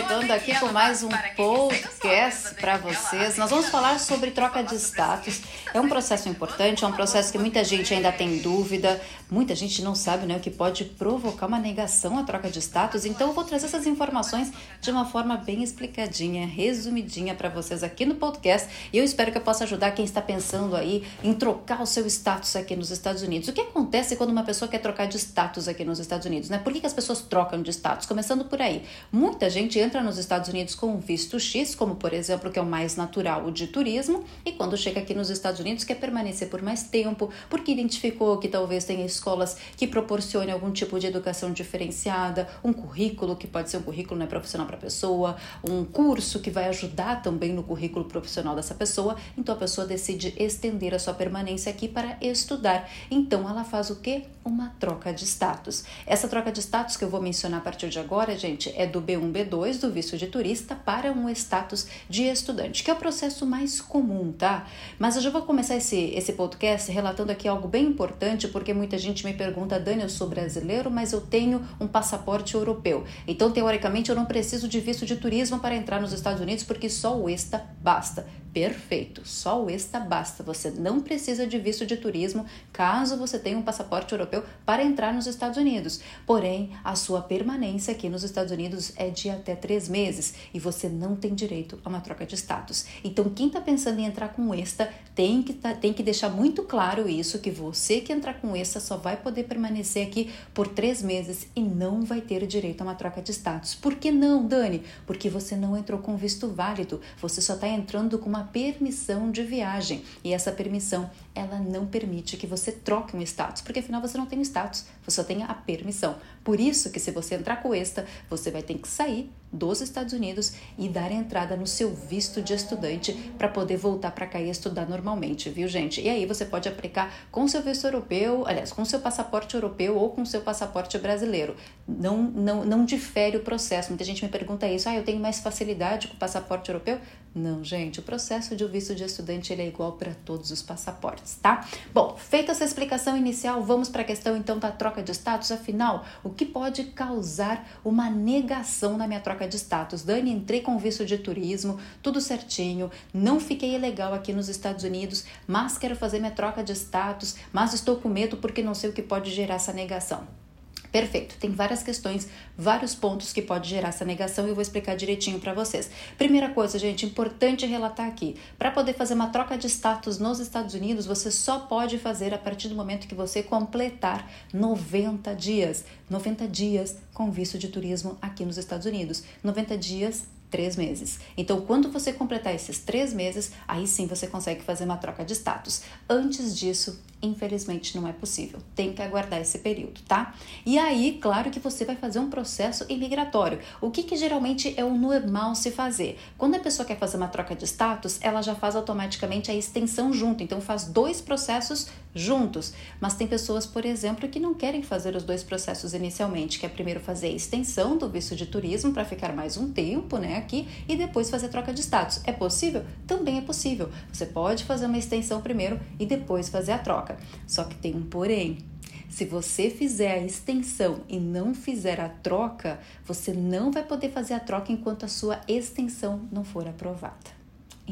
chegando aqui com mais um podcast para vocês. Nós vamos falar sobre troca de status. É um processo importante, é um processo que muita gente ainda tem dúvida, muita gente não sabe né, o que pode provocar uma negação à troca de status. Então, eu vou trazer essas informações de uma forma bem explicadinha, resumidinha para vocês aqui no podcast. E eu espero que eu possa ajudar quem está pensando aí em trocar o seu status aqui nos Estados Unidos. O que acontece quando uma pessoa quer trocar de status aqui nos Estados Unidos? Né? Por que, que as pessoas trocam de status? Começando por aí. Muita gente entra nos Estados Unidos com visto X, como por exemplo, que é o mais natural, o de turismo, e quando chega aqui nos Estados Unidos quer permanecer por mais tempo, porque identificou que talvez tenha escolas que proporcionem algum tipo de educação diferenciada, um currículo que pode ser um currículo né, profissional para a pessoa, um curso que vai ajudar também no currículo profissional dessa pessoa, então a pessoa decide estender a sua permanência aqui para estudar. Então ela faz o que? Uma troca de status. Essa troca de status que eu vou mencionar a partir de agora, gente, é do B1, B2 do visto de turista para um status de estudante, que é o processo mais comum, tá? Mas eu já vou começar esse, esse podcast relatando aqui algo bem importante, porque muita gente me pergunta, Dani, eu sou brasileiro, mas eu tenho um passaporte europeu. Então, teoricamente, eu não preciso de visto de turismo para entrar nos Estados Unidos, porque só o ESTA basta. Perfeito, só o ESTA basta. Você não precisa de visto de turismo caso você tenha um passaporte europeu para entrar nos Estados Unidos. Porém, a sua permanência aqui nos Estados Unidos é de até três meses e você não tem direito a uma troca de status. Então, quem está pensando em entrar com ESTA tem que, tá, tem que deixar muito claro isso: que você que entrar com ESTA só vai poder permanecer aqui por três meses e não vai ter direito a uma troca de status. Por que não, Dani? Porque você não entrou com visto válido, você só está entrando com uma permissão de viagem e essa permissão ela não permite que você troque um status, porque afinal você não tem status, você só tem a permissão. Por isso que se você entrar com esta, você vai ter que sair dos Estados Unidos e dar entrada no seu visto de estudante para poder voltar para cá e estudar normalmente, viu, gente? E aí você pode aplicar com seu visto europeu, aliás, com seu passaporte europeu ou com seu passaporte brasileiro. Não, não, não difere o processo. Muita gente me pergunta isso, ah, eu tenho mais facilidade com o passaporte europeu? Não, gente, o processo de visto de estudante ele é igual para todos os passaportes, tá? Bom, feita essa explicação inicial, vamos para a questão então da troca de status. Afinal, o que pode causar uma negação na minha troca de status? Dani, entrei com visto de turismo, tudo certinho, não fiquei ilegal aqui nos Estados Unidos, mas quero fazer minha troca de status, mas estou com medo porque não sei o que pode gerar essa negação. Perfeito, tem várias questões, vários pontos que pode gerar essa negação e eu vou explicar direitinho para vocês. Primeira coisa, gente, importante relatar aqui: para poder fazer uma troca de status nos Estados Unidos, você só pode fazer a partir do momento que você completar 90 dias. 90 dias com visto de turismo aqui nos Estados Unidos. 90 dias três meses. Então, quando você completar esses três meses, aí sim você consegue fazer uma troca de status. Antes disso, infelizmente não é possível. Tem que aguardar esse período, tá? E aí, claro que você vai fazer um processo imigratório. O que, que geralmente é o normal se fazer? Quando a pessoa quer fazer uma troca de status, ela já faz automaticamente a extensão junto. Então, faz dois processos juntos. Mas tem pessoas, por exemplo, que não querem fazer os dois processos inicialmente, que é primeiro fazer a extensão do visto de turismo para ficar mais um tempo, né, aqui e depois fazer troca de status. É possível? Também é possível. Você pode fazer uma extensão primeiro e depois fazer a troca. Só que tem um porém. Se você fizer a extensão e não fizer a troca, você não vai poder fazer a troca enquanto a sua extensão não for aprovada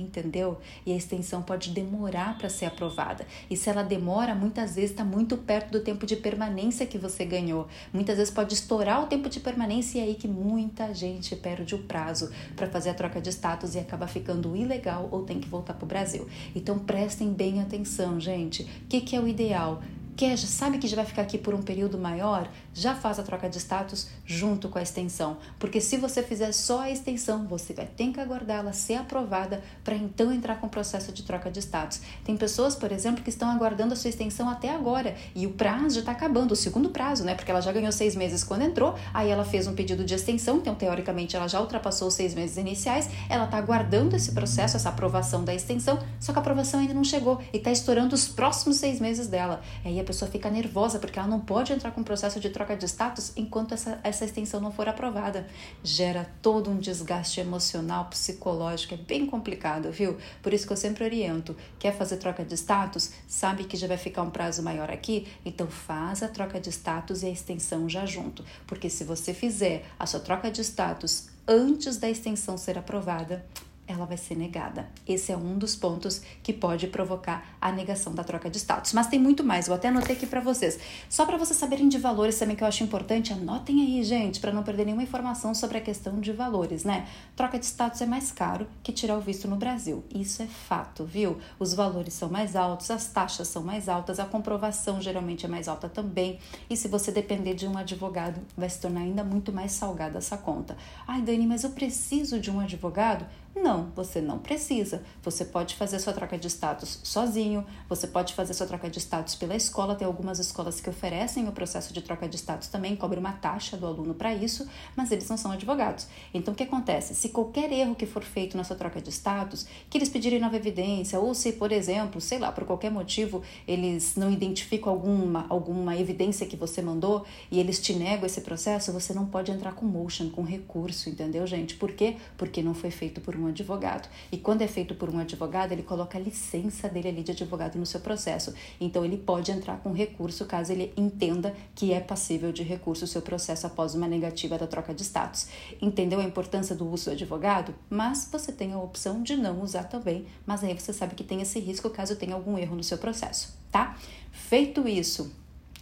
entendeu? E a extensão pode demorar para ser aprovada. E se ela demora, muitas vezes está muito perto do tempo de permanência que você ganhou. Muitas vezes pode estourar o tempo de permanência e é aí que muita gente perde o prazo para fazer a troca de status e acaba ficando ilegal ou tem que voltar para o Brasil. Então prestem bem atenção, gente. O que, que é o ideal? Quer, já sabe que já vai ficar aqui por um período maior, já faz a troca de status junto com a extensão. Porque se você fizer só a extensão, você vai ter que aguardar ela ser aprovada para então entrar com o processo de troca de status. Tem pessoas, por exemplo, que estão aguardando a sua extensão até agora e o prazo já está acabando, o segundo prazo, né? Porque ela já ganhou seis meses quando entrou, aí ela fez um pedido de extensão, então teoricamente ela já ultrapassou os seis meses iniciais, ela está aguardando esse processo, essa aprovação da extensão, só que a aprovação ainda não chegou e está estourando os próximos seis meses dela. Aí a pessoa fica nervosa porque ela não pode entrar com o processo de troca de status enquanto essa, essa extensão não for aprovada. Gera todo um desgaste emocional, psicológico, é bem complicado, viu? Por isso que eu sempre oriento: quer fazer troca de status? Sabe que já vai ficar um prazo maior aqui? Então faz a troca de status e a extensão já junto. Porque se você fizer a sua troca de status antes da extensão ser aprovada, ela vai ser negada. Esse é um dos pontos que pode provocar a negação da troca de status. Mas tem muito mais, eu até anotei aqui para vocês. Só para vocês saberem de valores também que eu acho importante, anotem aí, gente, para não perder nenhuma informação sobre a questão de valores, né? Troca de status é mais caro que tirar o visto no Brasil. Isso é fato, viu? Os valores são mais altos, as taxas são mais altas, a comprovação geralmente é mais alta também. E se você depender de um advogado, vai se tornar ainda muito mais salgada essa conta. Ai, Dani, mas eu preciso de um advogado? Não, você não precisa. Você pode fazer sua troca de status sozinho, você pode fazer sua troca de status pela escola. Tem algumas escolas que oferecem o processo de troca de status também, cobre uma taxa do aluno para isso, mas eles não são advogados. Então, o que acontece? Se qualquer erro que for feito na sua troca de status, que eles pedirem nova evidência, ou se, por exemplo, sei lá, por qualquer motivo, eles não identificam alguma, alguma evidência que você mandou e eles te negam esse processo, você não pode entrar com motion, com recurso, entendeu, gente? Por quê? Porque não foi feito por um advogado. E quando é feito por um advogado, ele coloca a licença dele ali de advogado no seu processo. Então ele pode entrar com recurso caso ele entenda que é passível de recurso o seu processo após uma negativa da troca de status. Entendeu a importância do uso do advogado? Mas você tem a opção de não usar também, mas aí você sabe que tem esse risco caso tenha algum erro no seu processo, tá? Feito isso,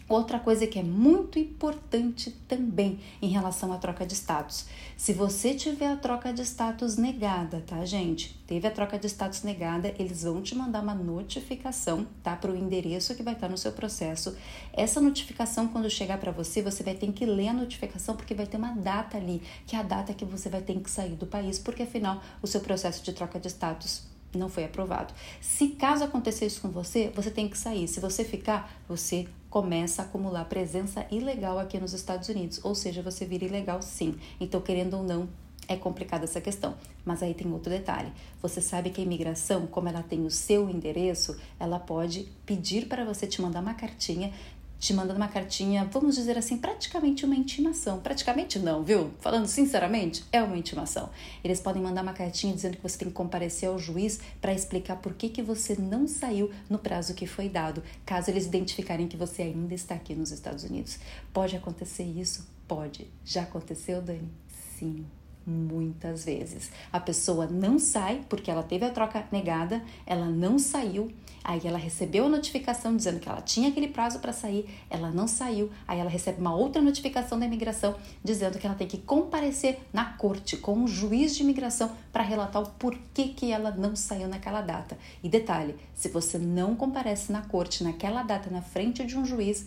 Outra coisa que é muito importante também em relação à troca de status. Se você tiver a troca de status negada, tá, gente? Teve a troca de status negada, eles vão te mandar uma notificação, tá, para o endereço que vai estar no seu processo. Essa notificação, quando chegar para você, você vai ter que ler a notificação porque vai ter uma data ali, que é a data que você vai ter que sair do país, porque afinal o seu processo de troca de status não foi aprovado. Se caso acontecer isso com você, você tem que sair. Se você ficar, você começa a acumular presença ilegal aqui nos Estados Unidos, ou seja, você vira ilegal sim. Então, querendo ou não, é complicada essa questão. Mas aí tem outro detalhe. Você sabe que a imigração, como ela tem o seu endereço, ela pode pedir para você te mandar uma cartinha te mandando uma cartinha, vamos dizer assim, praticamente uma intimação. Praticamente não, viu? Falando sinceramente, é uma intimação. Eles podem mandar uma cartinha dizendo que você tem que comparecer ao juiz para explicar por que, que você não saiu no prazo que foi dado, caso eles identificarem que você ainda está aqui nos Estados Unidos. Pode acontecer isso? Pode. Já aconteceu, Dani? Sim muitas vezes. A pessoa não sai porque ela teve a troca negada, ela não saiu, aí ela recebeu a notificação dizendo que ela tinha aquele prazo para sair, ela não saiu, aí ela recebe uma outra notificação da imigração dizendo que ela tem que comparecer na corte com o juiz de imigração para relatar o porquê que ela não saiu naquela data. E detalhe, se você não comparece na corte naquela data na frente de um juiz,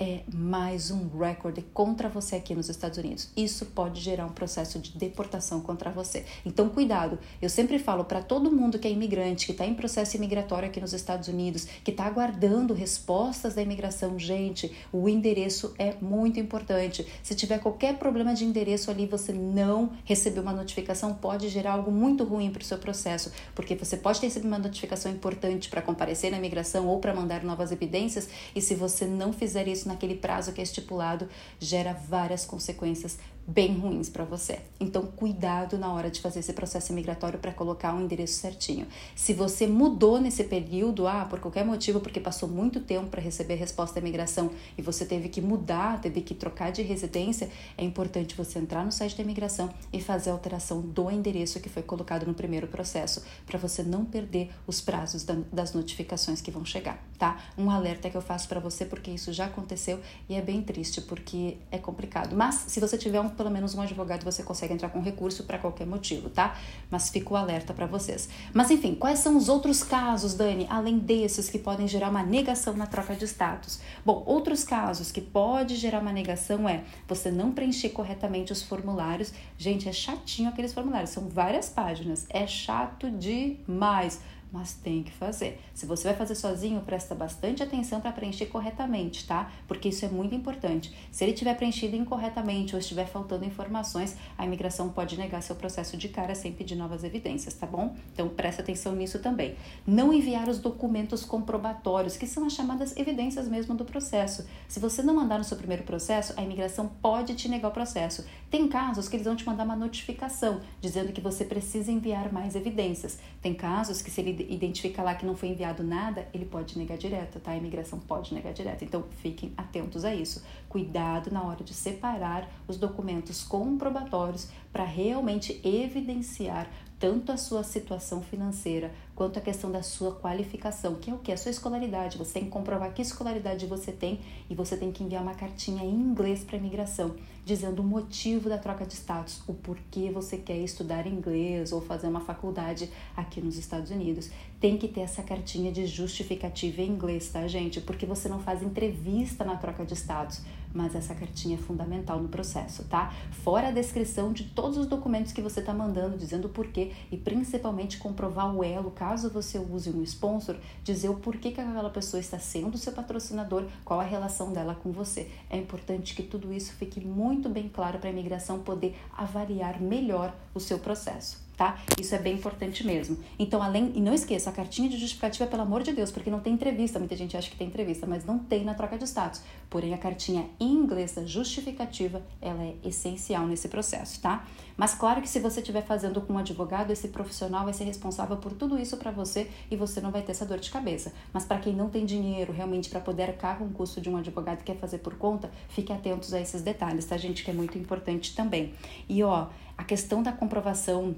é mais um recorde contra você aqui nos Estados Unidos. Isso pode gerar um processo de deportação contra você. Então, cuidado. Eu sempre falo para todo mundo que é imigrante, que está em processo imigratório aqui nos Estados Unidos, que está aguardando respostas da imigração, gente, o endereço é muito importante. Se tiver qualquer problema de endereço ali, você não recebeu uma notificação, pode gerar algo muito ruim para o seu processo, porque você pode ter recebido uma notificação importante para comparecer na imigração ou para mandar novas evidências, e se você não fizer isso naquele prazo que é estipulado, gera várias consequências bem ruins para você. Então, cuidado na hora de fazer esse processo migratório para colocar um endereço certinho. Se você mudou nesse período, ah, por qualquer motivo, porque passou muito tempo para receber resposta da imigração e você teve que mudar, teve que trocar de residência, é importante você entrar no site da imigração e fazer a alteração do endereço que foi colocado no primeiro processo, para você não perder os prazos das notificações que vão chegar, tá? Um alerta que eu faço para você porque isso já aconteceu e é bem triste porque é complicado. Mas se você tiver um pelo menos um advogado você consegue entrar com recurso para qualquer motivo, tá? Mas fico alerta para vocês. Mas enfim, quais são os outros casos, Dani, além desses que podem gerar uma negação na troca de status? Bom, outros casos que pode gerar uma negação é você não preencher corretamente os formulários. Gente, é chatinho aqueles formulários, são várias páginas, é chato demais mas tem que fazer. Se você vai fazer sozinho, presta bastante atenção para preencher corretamente, tá? Porque isso é muito importante. Se ele tiver preenchido incorretamente ou estiver faltando informações, a imigração pode negar seu processo de cara sem pedir novas evidências, tá bom? Então presta atenção nisso também. Não enviar os documentos comprobatórios, que são as chamadas evidências mesmo do processo. Se você não mandar no seu primeiro processo, a imigração pode te negar o processo. Tem casos que eles vão te mandar uma notificação dizendo que você precisa enviar mais evidências. Tem casos que se ele identifica lá que não foi enviado nada, ele pode negar direto, tá? A imigração pode negar direto. Então, fiquem atentos a isso. Cuidado na hora de separar os documentos comprobatórios para realmente evidenciar tanto a sua situação financeira quanto a questão da sua qualificação, que é o que? A sua escolaridade. Você tem que comprovar que escolaridade você tem e você tem que enviar uma cartinha em inglês para a imigração, dizendo o motivo da troca de status, o porquê você quer estudar inglês ou fazer uma faculdade aqui nos Estados Unidos. Tem que ter essa cartinha de justificativa em inglês, tá, gente? Porque você não faz entrevista na troca de status mas essa cartinha é fundamental no processo, tá? Fora a descrição de todos os documentos que você está mandando, dizendo o porquê e principalmente comprovar o elo, caso você use um sponsor, dizer o porquê que aquela pessoa está sendo seu patrocinador, qual a relação dela com você. É importante que tudo isso fique muito bem claro para a imigração poder avaliar melhor o seu processo tá? Isso é bem importante mesmo. Então, além, e não esqueça, a cartinha de justificativa, pelo amor de Deus, porque não tem entrevista, muita gente acha que tem entrevista, mas não tem na troca de status. Porém, a cartinha em inglês justificativa, ela é essencial nesse processo, tá? Mas claro que se você estiver fazendo com um advogado, esse profissional vai ser responsável por tudo isso para você e você não vai ter essa dor de cabeça. Mas para quem não tem dinheiro realmente para poder arcar com o custo de um advogado e quer fazer por conta, fique atentos a esses detalhes, tá, gente? Que é muito importante também. E ó, a questão da comprovação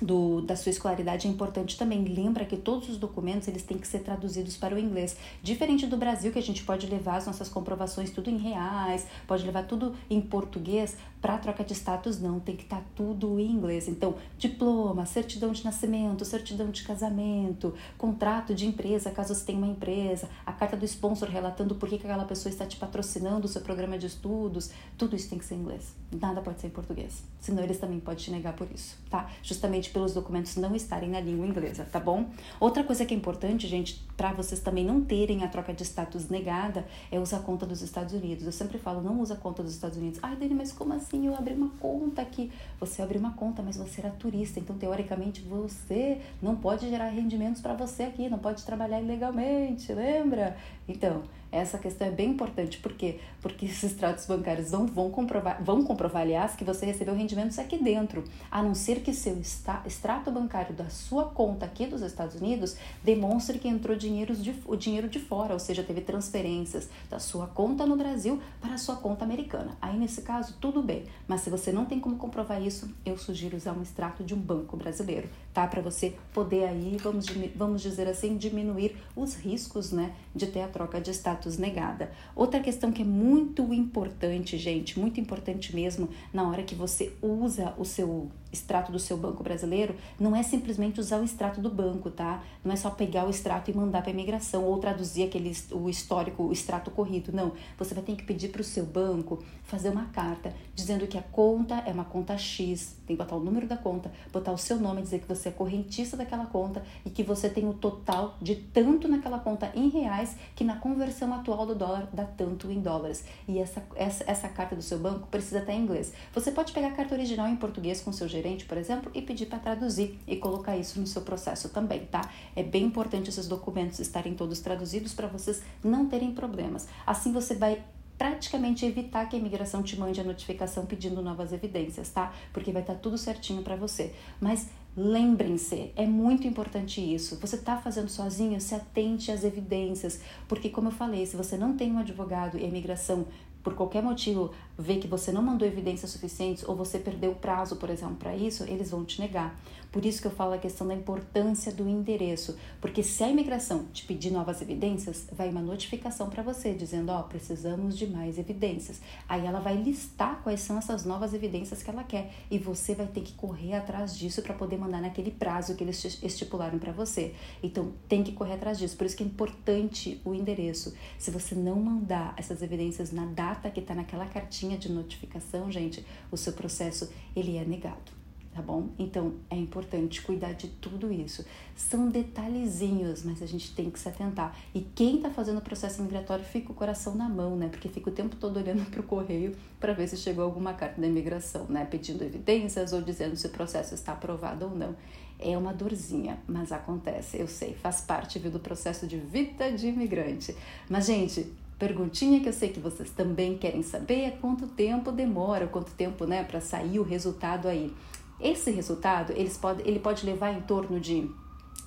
do, da sua escolaridade é importante também. Lembra que todos os documentos eles têm que ser traduzidos para o inglês. Diferente do Brasil, que a gente pode levar as nossas comprovações tudo em reais, pode levar tudo em português, para troca de status não, tem que estar tá tudo em inglês. Então, diploma, certidão de nascimento, certidão de casamento, contrato de empresa, caso você tenha uma empresa, a carta do sponsor relatando por que aquela pessoa está te patrocinando o seu programa de estudos, tudo isso tem que ser em inglês. Nada pode ser em português. Senão eles também podem te negar por isso, tá? Justamente pelos documentos não estarem na língua inglesa, tá bom? Outra coisa que é importante, gente, para vocês também não terem a troca de status negada, é usar a conta dos Estados Unidos. Eu sempre falo, não usa a conta dos Estados Unidos. Ai, Dani, mas como assim eu abri uma conta aqui? Você abriu uma conta, mas você era turista, então teoricamente você não pode gerar rendimentos para você aqui, não pode trabalhar ilegalmente, lembra? Então, essa questão é bem importante, por quê? Porque esses extratos bancários não vão comprovar, vão comprovar, aliás, que você recebeu rendimentos aqui dentro, a não ser que seu extrato bancário da sua conta aqui dos Estados Unidos demonstre que entrou dinheiro de, o dinheiro de fora, ou seja, teve transferências da sua conta no Brasil para a sua conta americana. Aí, nesse caso, tudo bem, mas se você não tem como comprovar isso, eu sugiro usar um extrato de um banco brasileiro, tá? Para você poder aí, vamos, vamos dizer assim, diminuir os riscos, né, de ter a troca de status status negada. Outra questão que é muito importante, gente, muito importante mesmo, na hora que você usa o seu extrato do seu banco brasileiro, não é simplesmente usar o extrato do banco, tá? Não é só pegar o extrato e mandar para a imigração ou traduzir aquele o histórico, o extrato corrido. Não, você vai ter que pedir para o seu banco fazer uma carta dizendo que a conta é uma conta X, tem que botar o número da conta, botar o seu nome, dizer que você é correntista daquela conta e que você tem o total de tanto naquela conta em reais que na conversão atual do dólar dá tanto em dólares. E essa, essa, essa carta do seu banco precisa estar em inglês. Você pode pegar a carta original em português com seu gerente, por exemplo, e pedir para traduzir e colocar isso no seu processo também, tá? É bem importante esses documentos estarem todos traduzidos para vocês não terem problemas. Assim você vai praticamente evitar que a imigração te mande a notificação pedindo novas evidências, tá? Porque vai estar tá tudo certinho para você. Mas Lembrem-se, é muito importante isso. Você está fazendo sozinho, se atente às evidências, porque, como eu falei, se você não tem um advogado e a imigração por qualquer motivo vê que você não mandou evidências suficientes ou você perdeu o prazo, por exemplo, para isso, eles vão te negar. Por isso que eu falo a questão da importância do endereço, porque se a imigração te pedir novas evidências, vai uma notificação para você dizendo, ó, oh, precisamos de mais evidências. Aí ela vai listar quais são essas novas evidências que ela quer e você vai ter que correr atrás disso para poder mandar naquele prazo que eles estipularam para você. Então, tem que correr atrás disso. Por isso que é importante o endereço. Se você não mandar essas evidências na data que está naquela cartinha de notificação, gente, o seu processo ele é negado tá bom? Então é importante cuidar de tudo isso. São detalhezinhos, mas a gente tem que se atentar. E quem está fazendo o processo migratório fica o coração na mão, né? Porque fica o tempo todo olhando para o correio para ver se chegou alguma carta da imigração, né? Pedindo evidências ou dizendo se o processo está aprovado ou não. É uma dorzinha, mas acontece, eu sei, faz parte viu, do processo de vida de imigrante. Mas, gente, perguntinha que eu sei que vocês também querem saber é quanto tempo demora, quanto tempo, né, para sair o resultado aí. Esse resultado eles pode, ele pode levar em torno de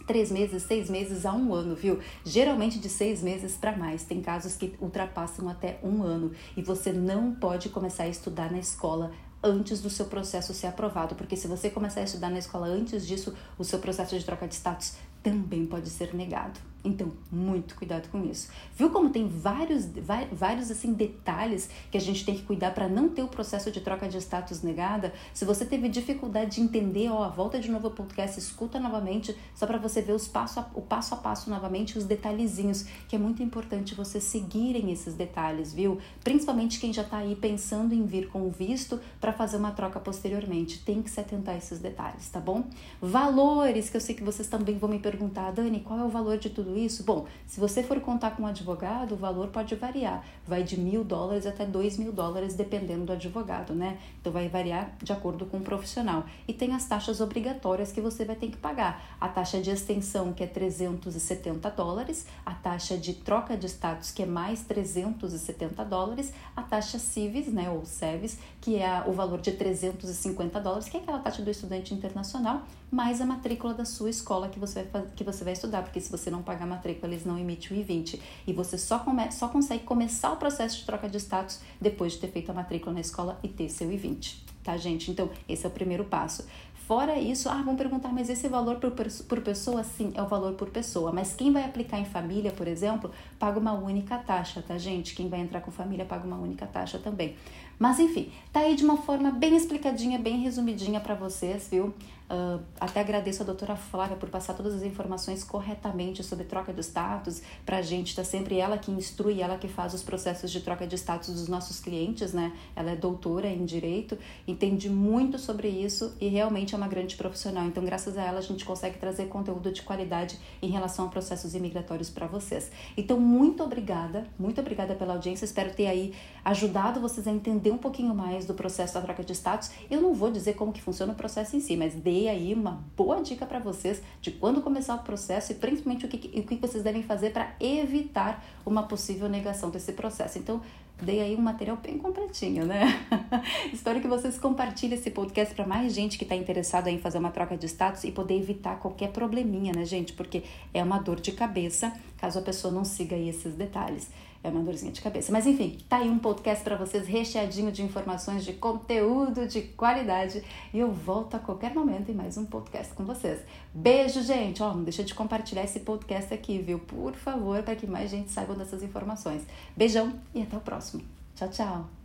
três meses, seis meses a um ano, viu? Geralmente de seis meses para mais. Tem casos que ultrapassam até um ano e você não pode começar a estudar na escola antes do seu processo ser aprovado, porque se você começar a estudar na escola antes disso, o seu processo de troca de status também pode ser negado. Então, muito cuidado com isso. Viu como tem vários, vários assim detalhes que a gente tem que cuidar para não ter o processo de troca de status negada? Se você teve dificuldade de entender, ó, volta de novo ao podcast, escuta novamente, só para você ver os passo a, o passo a passo novamente, os detalhezinhos, que é muito importante vocês seguirem esses detalhes, viu? Principalmente quem já está aí pensando em vir com o visto para fazer uma troca posteriormente. Tem que se atentar a esses detalhes, tá bom? Valores, que eu sei que vocês também vão me perguntar, Dani, qual é o valor de tudo isso? Bom, se você for contar com um advogado, o valor pode variar. Vai de mil dólares até dois mil dólares, dependendo do advogado, né? Então vai variar de acordo com o profissional. E tem as taxas obrigatórias que você vai ter que pagar. A taxa de extensão, que é 370 dólares, a taxa de troca de status, que é mais 370 dólares, a taxa CIVIS, né, ou SEVIS, que é o valor de 350 dólares, que é aquela taxa do estudante internacional, mais a matrícula da sua escola que você vai, que você vai estudar, porque se você não pagar a matrícula, eles não emitem o I-20. E você só, come, só consegue começar o processo de troca de status depois de ter feito a matrícula na escola e ter seu I-20, tá, gente? Então, esse é o primeiro passo. Fora isso, ah, vão perguntar, mas esse valor por, por pessoa? Sim, é o valor por pessoa. Mas quem vai aplicar em família, por exemplo, paga uma única taxa, tá, gente? Quem vai entrar com família paga uma única taxa também. Mas enfim, tá aí de uma forma bem explicadinha, bem resumidinha para vocês, viu? Uh, até agradeço a doutora Flávia por passar todas as informações corretamente sobre troca de status para a gente. Tá sempre ela que instrui, ela que faz os processos de troca de status dos nossos clientes, né? Ela é doutora em direito, entende muito sobre isso e realmente é uma grande profissional. Então, graças a ela, a gente consegue trazer conteúdo de qualidade em relação a processos imigratórios para vocês. Então, muito obrigada, muito obrigada pela audiência. Espero ter aí ajudado vocês a entender um pouquinho mais do processo da troca de status. Eu não vou dizer como que funciona o processo em si, mas dei aí uma boa dica para vocês de quando começar o processo e principalmente o que, o que vocês devem fazer para evitar uma possível negação desse processo. Então, dei aí um material bem completinho, né? Espero que vocês compartilhem esse podcast para mais gente que está interessada em fazer uma troca de status e poder evitar qualquer probleminha, né, gente? Porque é uma dor de cabeça caso a pessoa não siga aí esses detalhes é uma dorzinha de cabeça. Mas enfim, tá aí um podcast para vocês recheadinho de informações, de conteúdo de qualidade. E eu volto a qualquer momento em mais um podcast com vocês. Beijo, gente! Ó, não deixa de compartilhar esse podcast aqui, viu? Por favor, para que mais gente saiba dessas informações. Beijão e até o próximo. Tchau, tchau!